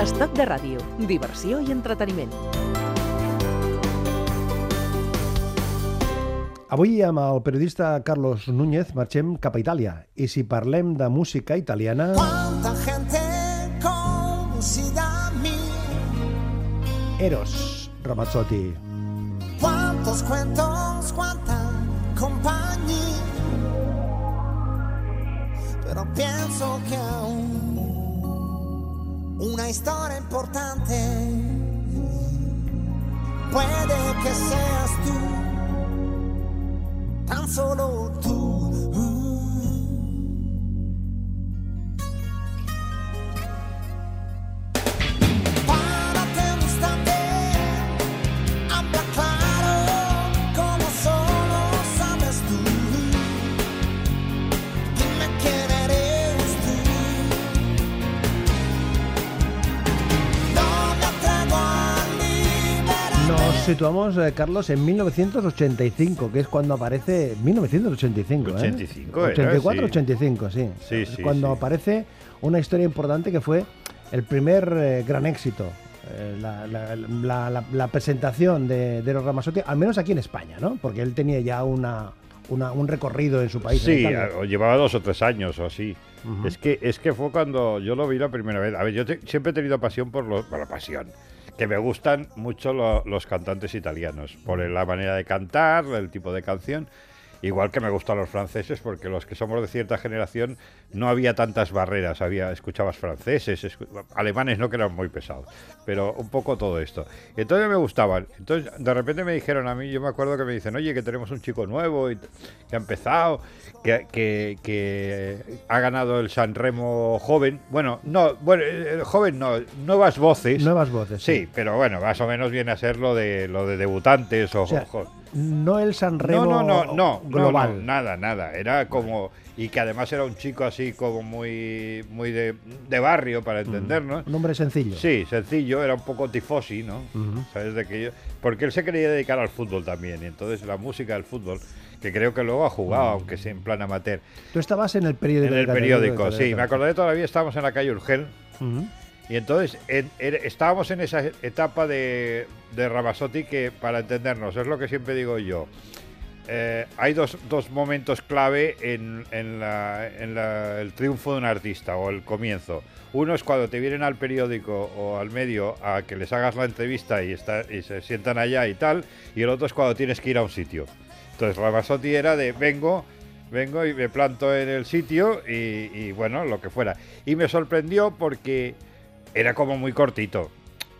Estat de ràdio, diversió i entreteniment. Avui amb el periodista Carlos Núñez marxem cap a Itàlia i si parlem de música italiana... Cuánta gente conocida a mí, Eros Ramazzotti. cuántos cuentos, cuánta compañía. Pero pienso que aún una historia importante puede que seas tú, tan solo tú. Situamos, eh, Carlos, en 1985, que es cuando aparece... 1985, ¿eh? 85 era, 84, sí. 85, sí. Sí, Es sí, Cuando aparece una historia importante que fue el primer eh, gran éxito. eh, La, la- la- la- presentación de, de Eros Ramazzotti, al menos aquí en España, ¿no? Porque él tenía ya una, una- un recorrido en su país. Sí, a- llevaba dos o tres años o así. Ujú. Es que es que fue cuando yo lo vi la primera vez. A ver, yo te- siempre he tenido pasión por los, bueno, pasión, que me gustan mucho lo- los cantantes italianos por la manera de cantar, el tipo de canción. Igual que me gustan los franceses, porque los que somos de cierta generación no había tantas barreras. Había, escuchabas franceses, escu- alemanes no que eran muy pesados, pero un poco todo esto. Entonces me gustaban. Entonces de repente me dijeron a mí, yo me acuerdo que me dicen, oye, que tenemos un chico nuevo y que ha empezado, que, que, que ha ganado el Sanremo joven. Bueno, no, bueno, eh, joven no, nuevas voces. Nuevas voces. Sí, pero bueno, más o menos viene a ser lo de lo de debutantes o, O sea, jo- no el Sanremo no, no, no, no, global. no, no, nada, nada. Era como y que además era un chico así como muy muy de, de barrio para entendernos. Un hombre sencillo. Sí, sencillo, era un poco tifosi, ¿no? ¿Sabes de que yo- Porque él se quería dedicar al fútbol también, y entonces la música del fútbol, que creo que luego ha jugado, aunque sea en plan amateur. Tú estabas en el periódico. En el periódico, sí, me acordaré todavía, estábamos en la calle Urgel. Y entonces en- estábamos en esa etapa de, de Ramazzotti que, para entendernos, es lo que siempre digo yo. eh, hay dos, dos momentos clave en, en el triunfo de un artista o el comienzo. Uno es cuando te vienen al periódico o al medio a que les hagas la entrevista y, está, y se sientan allá y tal, y el otro es cuando tienes que ir a un sitio. Entonces Ramazzotti era de vengo, vengo y me planto en el sitio y bueno, lo que fuera. Y me sorprendió porque era como muy cortito.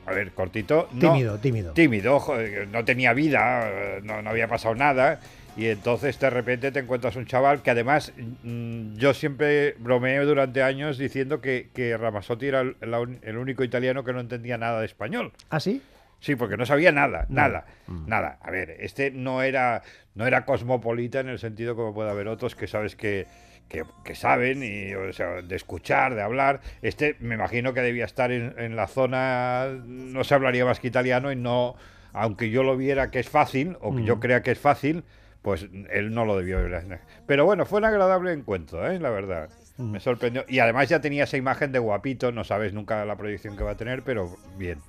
A ver, cortito. no- Tímido, tímido. tímido, joder, no tenía vida, no, no había pasado nada. Y entonces de repente te encuentras un chaval que además mm, yo siempre bromeé durante años diciendo que, que Ramazzotti era el único italiano que no entendía nada de español. ¿Ah, sí? Sí, porque no sabía nada, nada, Mm. nada. A ver, este no era, no era cosmopolita en el sentido como puede haber otros que sabes que, que, que saben, y, o sea, de escuchar, de hablar. Este me imagino que debía estar en, en la zona, no se hablaría más que italiano y no, aunque yo lo viera que es fácil, o que yo Mm. crea que es fácil, pues él no lo debió ver. Pero bueno, fue un agradable encuentro, ¿eh? la verdad. Mm. Me sorprendió. Y además ya tenía esa imagen de guapito, no sabes nunca la proyección que va a tener, pero bien.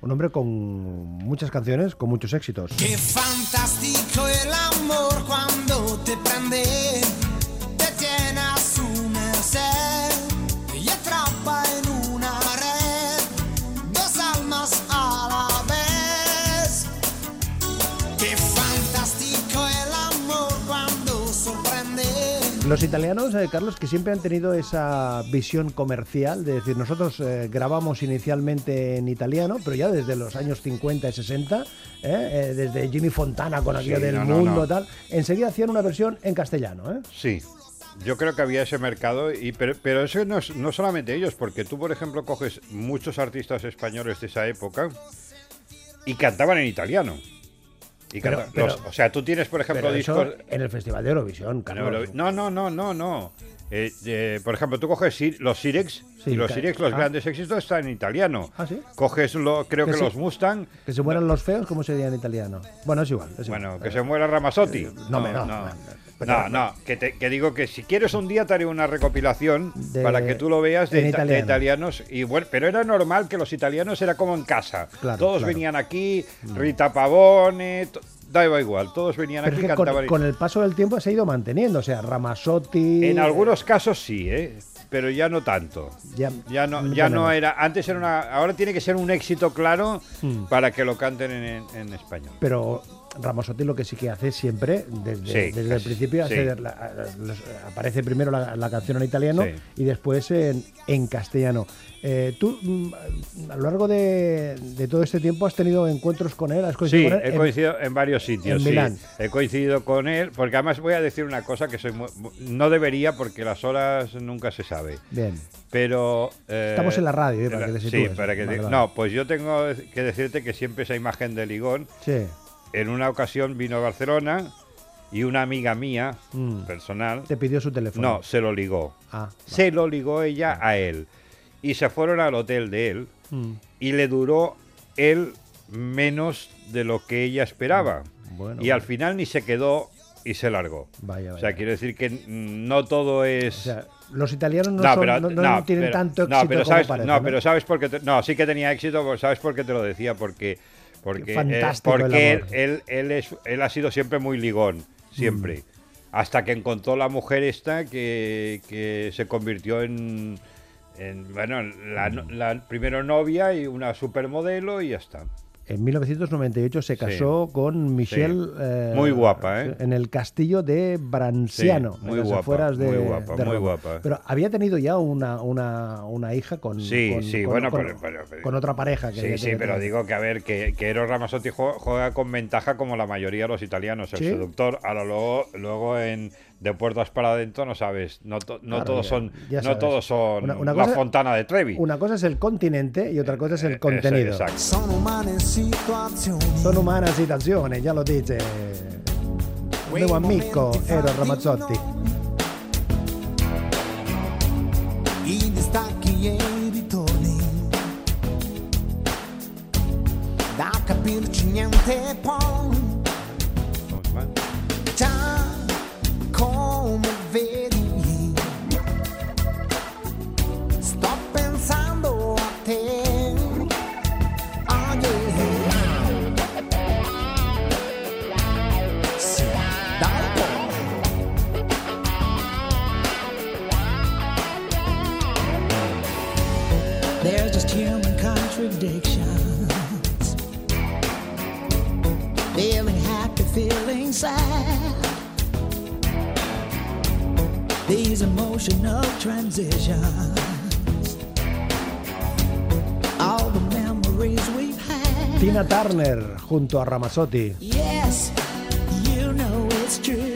Un hombre con muchas canciones, con muchos éxitos. Qué fantástico el amor cuando te prende, Los italianos, eh, Carlos, que siempre han tenido esa visión comercial, de decir, nosotros eh, grabamos inicialmente en italiano, pero ya desde los años 50 y 60, eh, eh, desde Jimmy Fontana con aquello Sí, del no, mundo no. tal, enseguida hacían una versión en castellano. ¿eh? Sí, yo creo que había ese mercado, y, pero, pero eso no, es- no solamente ellos, porque tú, por ejemplo, coges muchos artistas españoles de esa época y cantaban en italiano. Y Pero- canta- pero- los- o sea, tú tienes, por ejemplo, discos... en el Festival de Eurovisión, Carlos. No, no, no, no, no. Eh, eh, por ejemplo, tú coges los Sirex Sí, y los Sirex, los ah. grandes éxitos, están en italiano. ¿Ah, sí? Coges, lo, creo Que los Mustang, Que se mueran los feos, ¿cómo sería en italiano? Bueno, es igual. es igual. bueno, que se muera Ramazzotti. No, me- no, no. No, no, que, te- que digo que si quieres un día te haré una recopilación De- para que tú lo veas de, italianos. Y bueno, pero era normal que los italianos era como en casa. Claro, todos claro. Mm. venían aquí, Rita Pavone, daba igual, todos venían Pero aquí y que con, cantaban. con el paso del tiempo se ha ido manteniendo. O sea, Ramazzotti. En algunos casos sí, ¿eh? pero ya no tanto. Ya, Ya no, ya no era. Antes era una. Ahora tiene que ser un éxito claro Mm. para que lo canten en, en español. Pero Ramazzotti lo que sí que hace siempre, desde, Sí, desde el principio, sí. hace la- los- aparece primero la, la canción en italiano Sí. y después en, en castellano. Eh, tú, mm, a lo largo de, de todo este tiempo, has tenido encuentros con él, has coincidido Sí, con él. he coincidido en varios sitios. en. Milán. He coincidido con él, porque además voy a decir una cosa que soy mu- mu- no debería porque las horas nunca se sabe. Bien. Pero eh, Estamos en la radio, eh, para que te Sí, para que Vale, te- vale. no, pues yo tengo que decirte que siempre esa imagen de Ligón. Sí. En una ocasión vino a Barcelona y una amiga mía Mm. personal, Te pidió su teléfono. no, se lo ligó. Ah, Se lo ligó ella a él y se fueron al hotel de él mm, y le duró él menos de lo que ella esperaba. Bueno, y al final ni se quedó y se largó. Vaya, O vaya. sea, quiero decir que mm, no todo es... O sea, los italianos no, son- no- no tienen pero- tanto no, éxito pero como sabes, parece, no, pero sabes por qué te- no, sí que tenía éxito, pues, sabes por qué te lo decía, porque porque eh, Fantástico porque él, amor. él, él es él ha sido siempre muy ligón, siempre. Hasta que encontró la mujer esta que, que se convirtió en, en, bueno, la, la primero novia y una supermodelo y ya está. En 1998 se casó con Michelle. Sí. eh, Muy guapa, ¿eh? En el castillo de Branciano, Sí, muy en las guapa, afueras de, muy guapa, de muy guapa. Pero había tenido ya una, una, una hija con. Sí, con- sí, con- bueno, con, pero- pero- pero- con otra pareja. Que Sí, sí, pero digo que a ver, que, que Eros Ramazzotti jue- juega con ventaja como la mayoría de los italianos, el seductor. Ahora luego, luego en de puertas para adentro no sabes, no, to- no Claro, todos ya- son, ya no todos son Una- una la cosa- Fontana de Trevi. Una cosa es el continente y otra cosa es el Eh, contenido. Sono umane situazioni Son humanas situaciones, ya lo dice. Nuevo amico, Eros Ramazzotti. I distacchi e i ritorni Da capirci niente poi These emotional transitions. All the memories we've had. Tina Turner junto a Ramazzotti. Yes, you know it's true.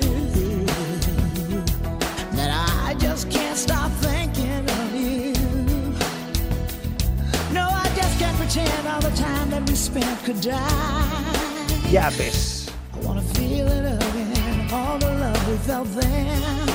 That I just can't stop thinking of you. No, I just can't pretend all the time that we spent could die. Ya ves. I wanna feel it again, all the love we felt then.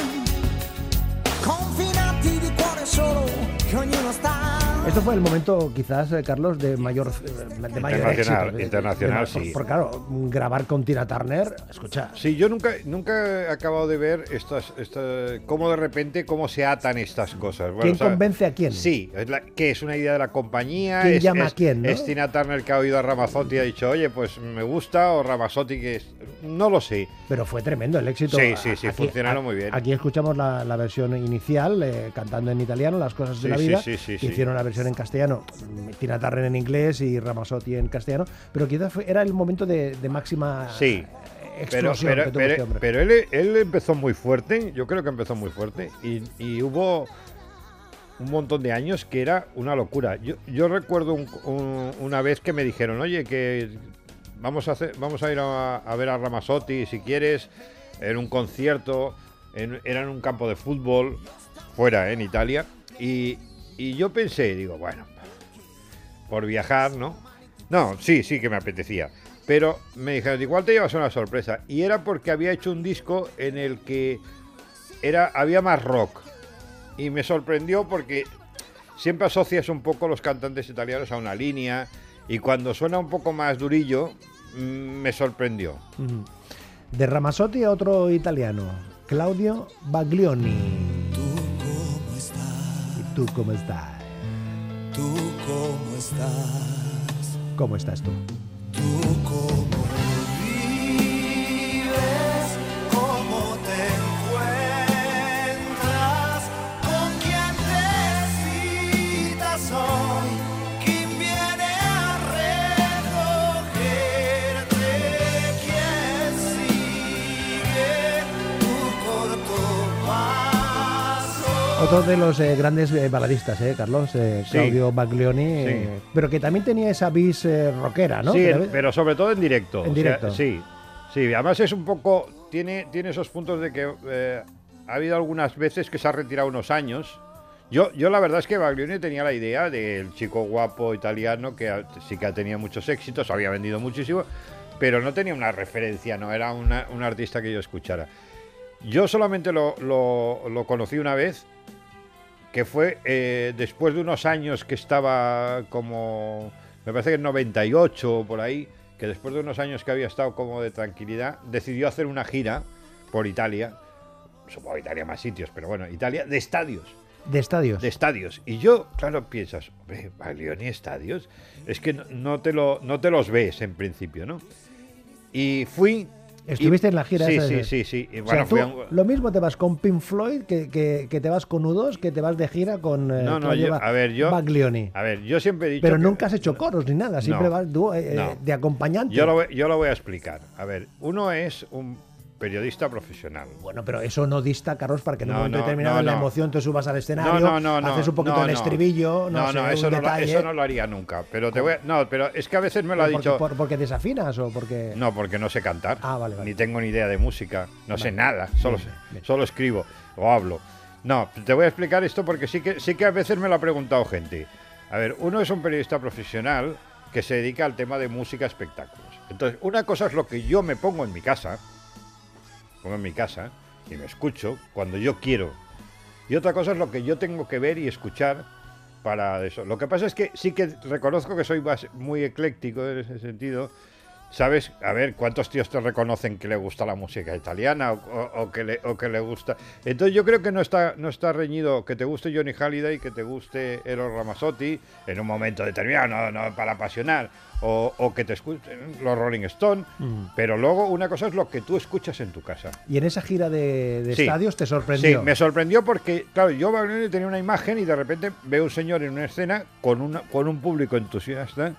show, can you not stop? Esto fue el momento, quizás, eh, Carlos, de mayor, eh, de mayor Internacional, éxito. De- internacional, de- sí. por- claro, grabar con Tina Turner, escucha. Sí, yo nunca, nunca he acabado de ver estas, estas, cómo de repente, cómo se atan estas cosas. Bueno, ¿Quién o sea, convence a quién? Sí, es la- que es una idea de la compañía. ¿Quién es, llama a quién, no? Es Tina Turner que ha oído a Ramazzotti y ha dicho, oye, pues me gusta, o Ramazzotti que es... No lo sé. Pero fue tremendo el éxito. Sí, sí, sí, funcionaron muy bien. Aquí escuchamos la, la versión inicial, eh, cantando en italiano, las cosas de la vida. sí, sí, sí. Hicieron la versión en castellano, mm, Tina Turner en inglés y Ramazzotti en castellano. Pero quizás fue- era el momento de, de máxima Sí. eh, Pero, pero, que tuvo pero- este hombre. pero él, él empezó muy fuerte, yo creo que empezó muy fuerte, y, y hubo un montón de años que era una locura. Yo, yo recuerdo un- un- una vez que me dijeron, oye, que vamos a, hacer, vamos a ir a, a ver a Ramazzotti, si quieres, en un concierto, en- era en un campo de fútbol, fuera, en Italia, y, y yo pensé, digo, bueno, por viajar, ¿no? No, sí, sí que me apetecía. Pero me dijeron, igual te llevas una sorpresa. Y era porque había hecho un disco en el que era, había más rock. Y me sorprendió porque siempre asocias un poco los cantantes italianos a una línea. Y cuando suena un poco más durillo, mm, me sorprendió. De Ramazzotti a otro italiano. Claudio Baglioni. Tú cómo estás? ¿Tú cómo estás? ¿Cómo estás tú? ¿Tú Otro de los eh, grandes eh, baladistas, ¿eh, Carlos? Eh, Sí. Claudio Baglioni. eh, pero que también tenía esa vis eh, rockera, ¿no? Sí, pero sobre todo en directo. En o sea, directo. sí, sí. Además es un poco... Tiene, tiene esos puntos de que ha habido algunas veces que se ha retirado unos años. Yo, yo la verdad es que Baglioni tenía la idea del chico guapo italiano que ha- sí que ha tenido muchos éxitos, había vendido muchísimo, pero no tenía una referencia, no era una- un artista que yo escuchara. Yo solamente lo, lo- lo conocí una vez, que fue eh, después de unos años que estaba como, me parece que en 98 o por ahí, que después de unos años que había estado como de tranquilidad, decidió hacer una gira por Italia, supongo Italia más sitios, pero bueno, Italia, de estadios, De estadios. de estadios. Y yo, claro, piensas, hombre, Baglioni estadios, es que no, no te lo, no te los ves en principio, ¿no? Y fui... y- Estuviste en la gira Sí, esa sí, sí, sí. Y O bueno, sea, tú fui a un- lo mismo te vas con Pink Floyd que, que- que te vas con U2, que te vas de gira con eh, No, no, yo- a ver, yo- Baglioni. A ver, yo siempre he dicho Pero que- nunca has hecho coros ni nada, siempre No, vas tú, eh, eh, de acompañante. Yo lo, voy, yo lo voy a explicar. A ver, uno es un periodista profesional. Bueno, pero eso no dista, Carlos, para que en un No, momento no, determinado no, la emoción te subas al escenario, haces un poquito el estribillo, no, sé, no, un eso, no lo, detalle. eso no lo haría nunca. Pero te voy a- no, pero es que a veces me lo ha ¿Pero porque, dicho. por- porque desafinas o porque...? No, porque no sé cantar. Ah, vale, vale. Ni tengo ni idea de música. No sé nada. Solo, Bien, sé- bien. solo escribo o hablo. No, te voy a explicar esto porque sí que, sí que a veces me lo ha preguntado gente. A ver, uno es un periodista profesional que se dedica al tema de música espectáculos. Entonces, una cosa es lo que yo me pongo en mi casa, en mi casa y me escucho cuando yo quiero. Y otra cosa es lo que yo tengo que ver y escuchar para eso. Lo que pasa es que sí que reconozco que soy muy ecléctico en ese sentido. ¿Sabes? A ver, ¿cuántos tíos te reconocen que le gusta la música italiana o, o- o que, le, o que le gusta? Entonces yo creo que no está, no está reñido que te guste Johnny Halliday, que te guste Eros Ramazzotti en un momento determinado, no, no para apasionar, o, o que te escuchen los Rolling Stone, Mm. pero luego una cosa es lo que tú escuchas en tu casa. Y en esa gira de, de Sí. estadios te sorprendió. Sí, me sorprendió porque, claro, yo tenía una imagen y de repente veo un señor en una escena con, una, con un público entusiasta.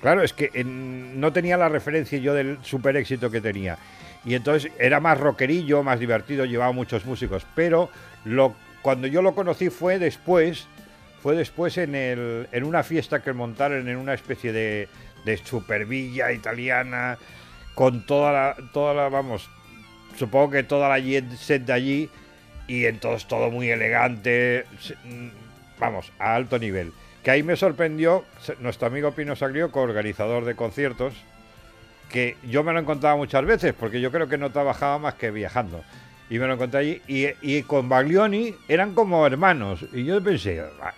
Claro, es que en- no tenía la referencia yo del super éxito que tenía. Y entonces era más rockerillo, más divertido, llevaba muchos músicos. Pero lo, cuando yo lo conocí fue después, fue después en, el, en una fiesta que montaron en una especie de, de supervilla italiana, con toda la, toda la, vamos, supongo que toda la set de allí y entonces todo muy elegante, mm, vamos, a alto nivel. Que ahí me sorprendió nuestro amigo Pino Sagrio, coorganizador de conciertos, que yo me lo encontraba muchas veces, porque yo creo que no trabajaba más que viajando. Y me lo encontré allí, y, y con Baglioni eran como hermanos. Y yo pensé, "Ah,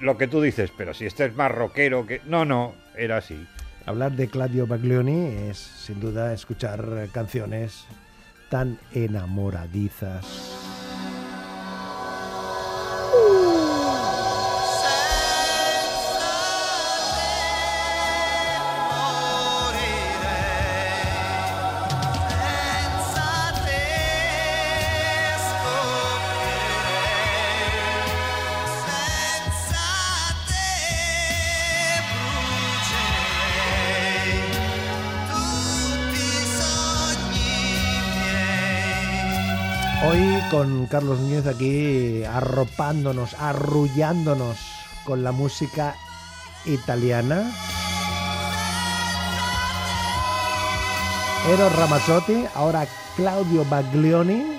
lo que tú dices, pero si este es más rockero que... No, no, era así. Hablar de Claudio Baglioni es sin duda escuchar canciones tan enamoradizas. Con Carlos Núñez aquí arropándonos, arrullándonos con la música italiana. Eros Ramazzotti, ahora Claudio Baglioni.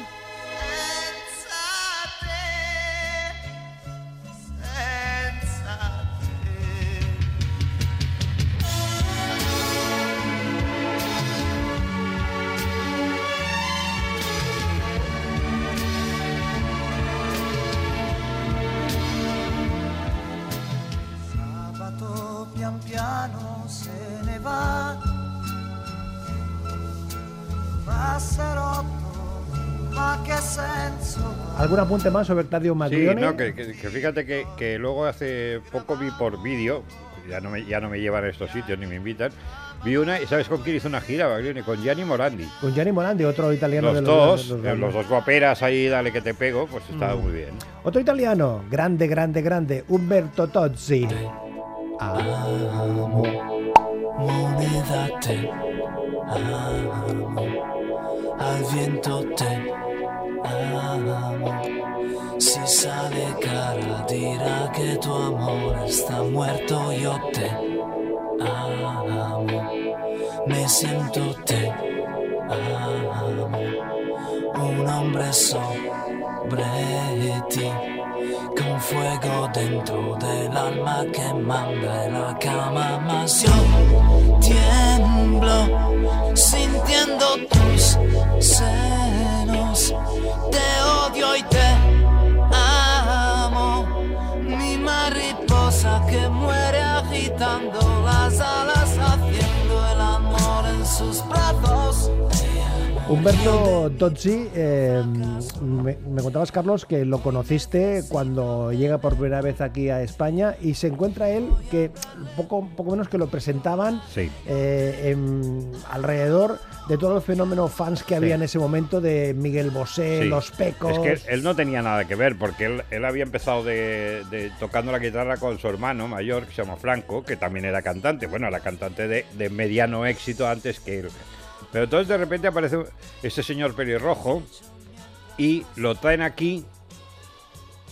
¿Algún apunte más sobre Claudio Sí, Maglione? no, que, que- que fíjate que, que luego hace poco vi por vídeo, ya no, me, ya no me llevan a estos sitios ni me invitan, vi una, ¿y ¿sabes con quién hizo una gira, Baglioni? Con Gianni Morandi. Con Gianni Morandi, otro italiano Los de dos, de eh, los dos guaperas ahí, dale que te pego, pues estaba muy bien. Otro italiano, grande, grande, grande, Umberto Tozzi. Amo, moneda te amo, al viento te amo. Si sale cara dirá que tu amor está muerto, yo te amo, me siento te amo, un hombre sobre ti con fuego dentro del alma que manda en la cama más yo tiemblo sintiendo tus te odio y te amo. Mi mariposa que muere agitando Humberto Tozzi, eh, me, me contabas, Carlos, que lo conociste cuando llega por primera vez aquí a España y se encuentra él que poco, poco menos que lo presentaban Sí. eh, en- alrededor de todo el fenómeno fans que había en ese momento de Miguel Bosé, Sí. Los Pecos. Es que él no tenía nada que ver, porque él, él había empezado de, de- tocando la guitarra con su hermano mayor, que se llama Franco, que también era cantante. Bueno, era cantante de, de mediano éxito antes que él. Pero entonces de repente aparece este señor pelirrojo y lo traen aquí.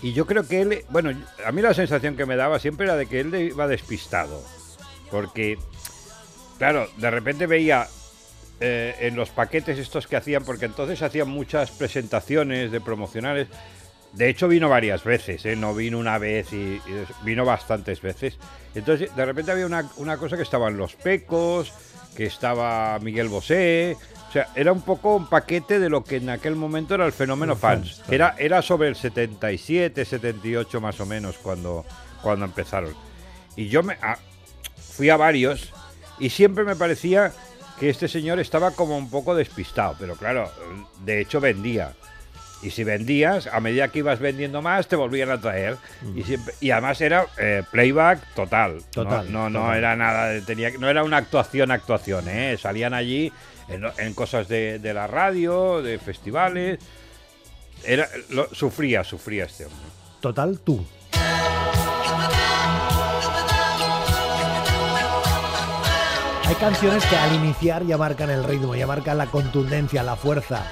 Y yo creo que él, bueno, a mí la sensación que me daba siempre era de que él iba despistado. Porque, claro, de repente veía eh, en los paquetes estos que hacían, porque entonces hacían muchas presentaciones de promocionales. De hecho vino varias veces, ¿eh? no vino una vez y, y vino bastantes veces. Entonces de repente había una, una cosa que estaban los Pecos, que estaba Miguel Bosé. O sea, era un poco un paquete de lo que en aquel momento era el fenómeno Los fans. fans, Era, era sobre el 77, 78 más o menos cuando, cuando empezaron. Y yo me, a- fui a varios y siempre me parecía que este señor estaba como un poco despistado, pero claro, de hecho vendía. Y si vendías, a medida que ibas vendiendo más, te volvían a traer. Y, siempre, y además era eh, playback total. Total, No, no, total. era nada, tenía, no era una actuación, actuación, ¿eh? Salían allí en, en cosas de, de la radio, de festivales. Era, lo- sufría, sufría este hombre. Total, tú. Hay canciones que al iniciar ya marcan el ritmo, ya marcan la contundencia, la fuerza.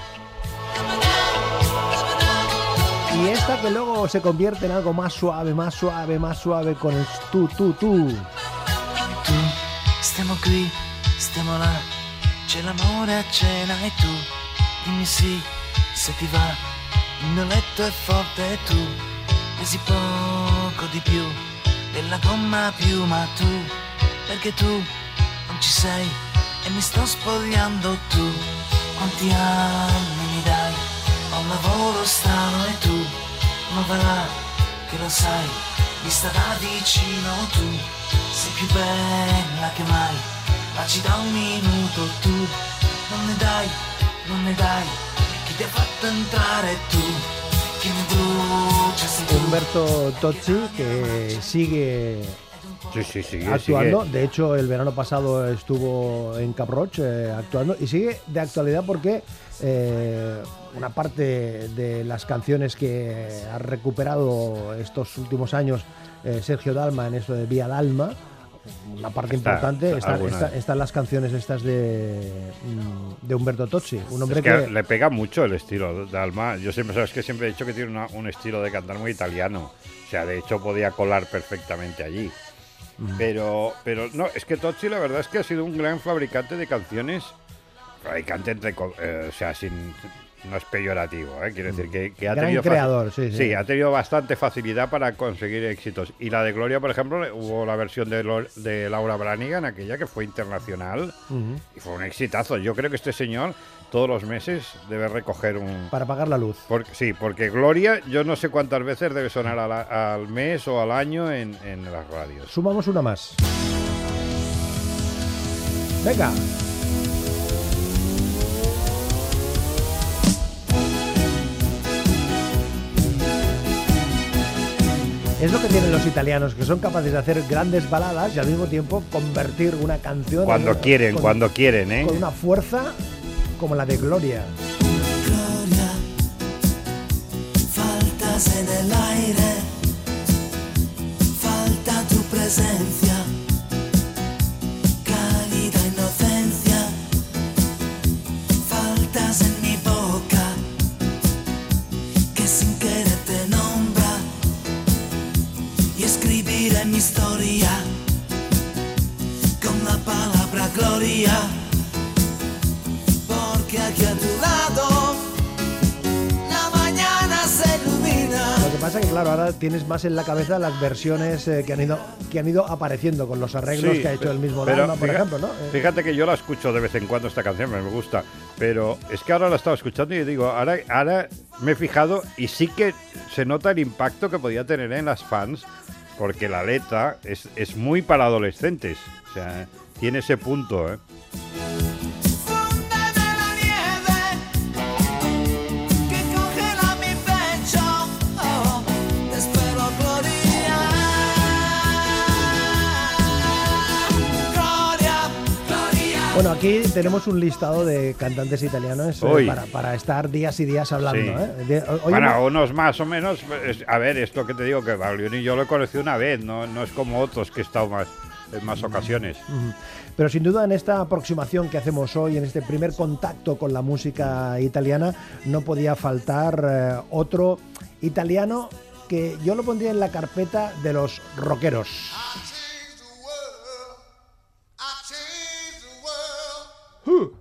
Y esta que luego se convierte en algo más suave, más suave, más suave con el tú, tú, tú. tu. Stiamo qui, stiamo là. C'è l'amore a cena e tu. Dimmi sì, se ti va. Il mio letto è forte e tu. Pesi poco di più Della gomma più ma tu Perché tu non ci sei E mi sto spogliando tu. Quanti anni mi dai? Ho un lavoro strano e tu Ma va là, che lo sai Vista da vicino tu. Sei più bella che mai, ma ci da un minuto tu, non ne dai, non ne dai, chi ti ha fatto entrare tu, chi mi brucia sei tu. Humberto Tozzi, que sigue Sí, sí, sí. actuando. De hecho, el verano pasado estuvo en Caproch eh, actuando y sigue de actualidad porque eh, una parte de las canciones que ha recuperado estos últimos años eh, Sergio Dalma en eso de Vía Dalma, una parte Está, importante está está- alguna. está- están las canciones estas de, mm, de Humberto Tozzi, un hombre Es que, que, le pega mucho el estilo de Alma. Yo siempre, sabes que siempre he dicho que tiene una- un estilo de cantar muy italiano. O sea, de hecho podía colar perfectamente allí. Pero, pero no, es que Tozzi la verdad es que ha sido un gran fabricante de canciones. Fabricante entre, eh, o sea, sin, no es peyorativo, ¿eh? quiero decir que, que ha Gran tenido creador, sí, sí. ha tenido bastante facilidad para conseguir éxitos. Y la de Gloria, por ejemplo, hubo la versión de, Lo- de Laura Branigan, aquella que fue internacional. Y fue un exitazo. Yo creo que este señor todos los meses debe recoger un... Para pagar la luz. Sí, porque Gloria yo no sé cuántas veces debe sonar al mes o al año en, las radios. Sumamos una más. Venga. Es lo que tienen los italianos, que son capaces de hacer grandes baladas y al mismo tiempo convertir una canción... Cuando quieren, cuando quieren, ¿eh? Con una fuerza como la de Gloria. Gloria, faltas en el aire, falta tu presencia, claro, ahora tienes más en la cabeza las versiones eh, que, han ido, que han ido apareciendo con los arreglos Sí, que ha hecho el mismo Dalma, por ejemplo, ¿no? Eh, Fíjate que yo la escucho de vez en cuando esta canción, me gusta, pero es que ahora la estaba escuchando y digo, ahora, ahora me he fijado y sí que se nota el impacto que podía tener en las fans, porque la letra es, es muy para adolescentes, o sea, tiene ese punto, ¿eh? Bueno, aquí tenemos un listado de cantantes italianos eh, para, para estar días y días hablando. Sí. ¿eh? De- hoy hemos- unos más o menos, es- a ver, esto que te digo, que Baglioni yo lo he conocido una vez, no, no es como otros que he estado más, en más ocasiones. Pero sin duda en esta aproximación que hacemos hoy, en este primer contacto con la música italiana, no podía faltar eh, otro italiano que yo lo pondría en la carpeta de los rockeros. Baby.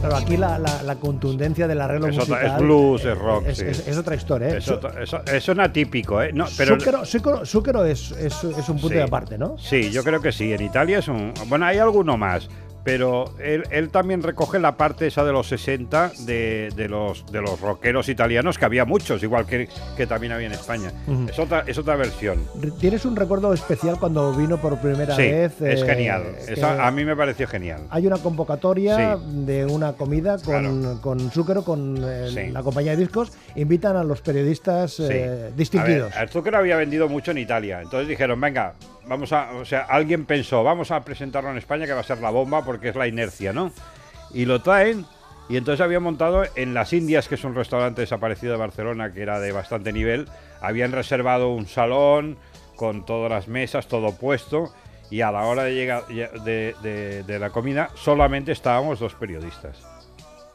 Claro, aquí la, la- la contundencia del arreglo Es otra- musical es blues, eh, es rock, es, sí. es- es otra historia. ¿eh? Su- es atípico, ¿eh? No, pero, Zucchero, Zucchero- Zucchero es, es- es un punto Sí. de aparte, ¿no? Sí, yo creo que sí. En Italia es un. Bueno, hay alguno más. Pero él, él también recoge la parte esa de los 60 de, de los, de los rockeros italianos, que había muchos, igual que, que también había en España. Ujú. es, otra, es otra versión. ¿Tienes un recuerdo especial cuando vino por primera Sí, vez? es eh, genial. Esa- a mí me pareció genial. Hay una convocatoria Sí. de una comida con, Claro. con Zucchero, con eh, Sí. la compañía de discos. Invitan a los periodistas eh, distinguidos. A ver, el Zucchero había vendido mucho en Italia. Entonces dijeron, venga, vamos a. O sea, alguien pensó, vamos a presentarlo en España que va a ser la bomba porque es la inercia, ¿no? Y lo traen. Y entonces habían montado en Las Indias, que es un restaurante desaparecido de Barcelona, que era de bastante nivel. Habían reservado un salón con todas las mesas, todo puesto. Y a la hora de llegar de, de- de la comida, solamente estábamos dos periodistas.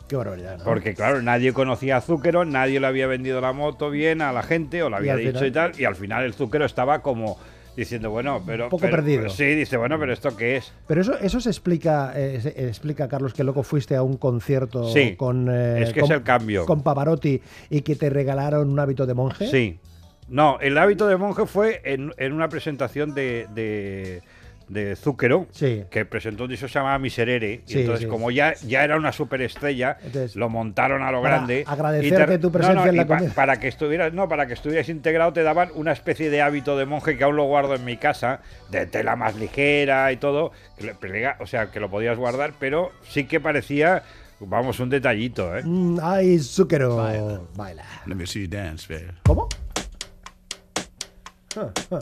Qué barbaridad, ¿no? Porque claro, nadie conocía a Zúquero, nadie le había vendido la moto bien a la gente o le Y había dicho final- y tal, y al final el Zúquero estaba como diciendo, bueno, pero... Un poco pero- perdido. Sí, dice, bueno, pero ¿esto qué es? Pero eso, eso se explica, eh, se- explica, Carlos, que loco fuiste a un concierto Sí, con, eh, es que con- es el cambio. con Pavarotti y que te regalaron un hábito de monje. Sí. No, el hábito de monje fue en, en una presentación de, de, de Zúquero, Sí. que presentó un disco que se llamaba Miserere, y entonces sí. como ya, ya era una superestrella, Entonces, lo montaron a lo para grande. agradecerte y tu presencia en la pa- para que estuvieras, no, para que estuvieras integrado te daban una especie de hábito de monje que aún lo guardo en mi casa, de tela más ligera y todo, que o sea, que lo podías guardar, pero sí que parecía, vamos, un detallito, ¿eh? Mm, ay, Zucchero. Baila. Let me see you dance, baby. ¿Cómo? Ah, ah.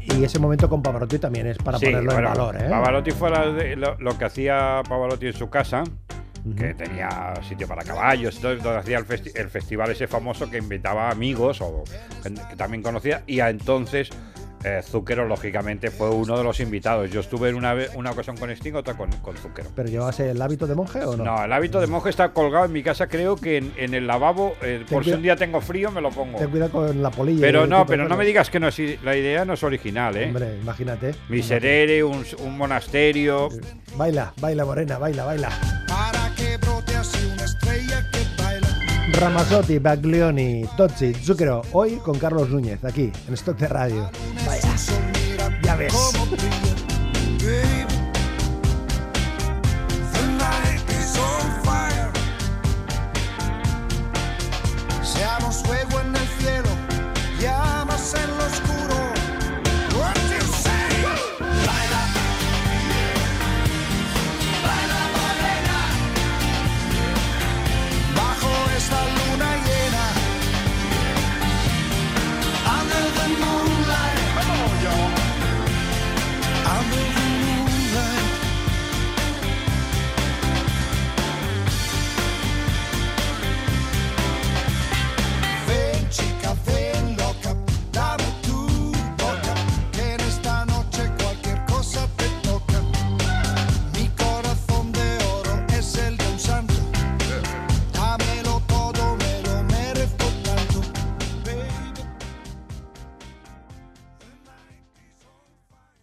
Y ese momento con Pavarotti también es para Sí, ponerlo bueno, en valor, ¿eh? Pavarotti fue lo que hacía Pavarotti en su casa, que tenía sitio para caballos, entonces donde hacía el, festi- el festival ese famoso que invitaba amigos o gente que también conocía, y a entonces eh, Zúquero, lógicamente, fue uno de los invitados. Yo estuve en una, una ocasión con Sting, otra con, con Zúquero. ¿Pero llevas el hábito de monje o no? No, el hábito de monje está colgado en mi casa, creo que en, en el lavabo, eh, por si un día tengo frío, me lo pongo. Ten cuidado con la polilla. Pero no, pero no me digas que no es, la idea no es original, ¿eh? Hombre, imagínate. Miserere, un, un monasterio. Baila, baila, morena, baila, baila. Ramazzotti, Baglioni, Tozzi, Zucchero. Hoy con Carlos Núñez, aquí, en Stock de Radio. Mira Ya ves.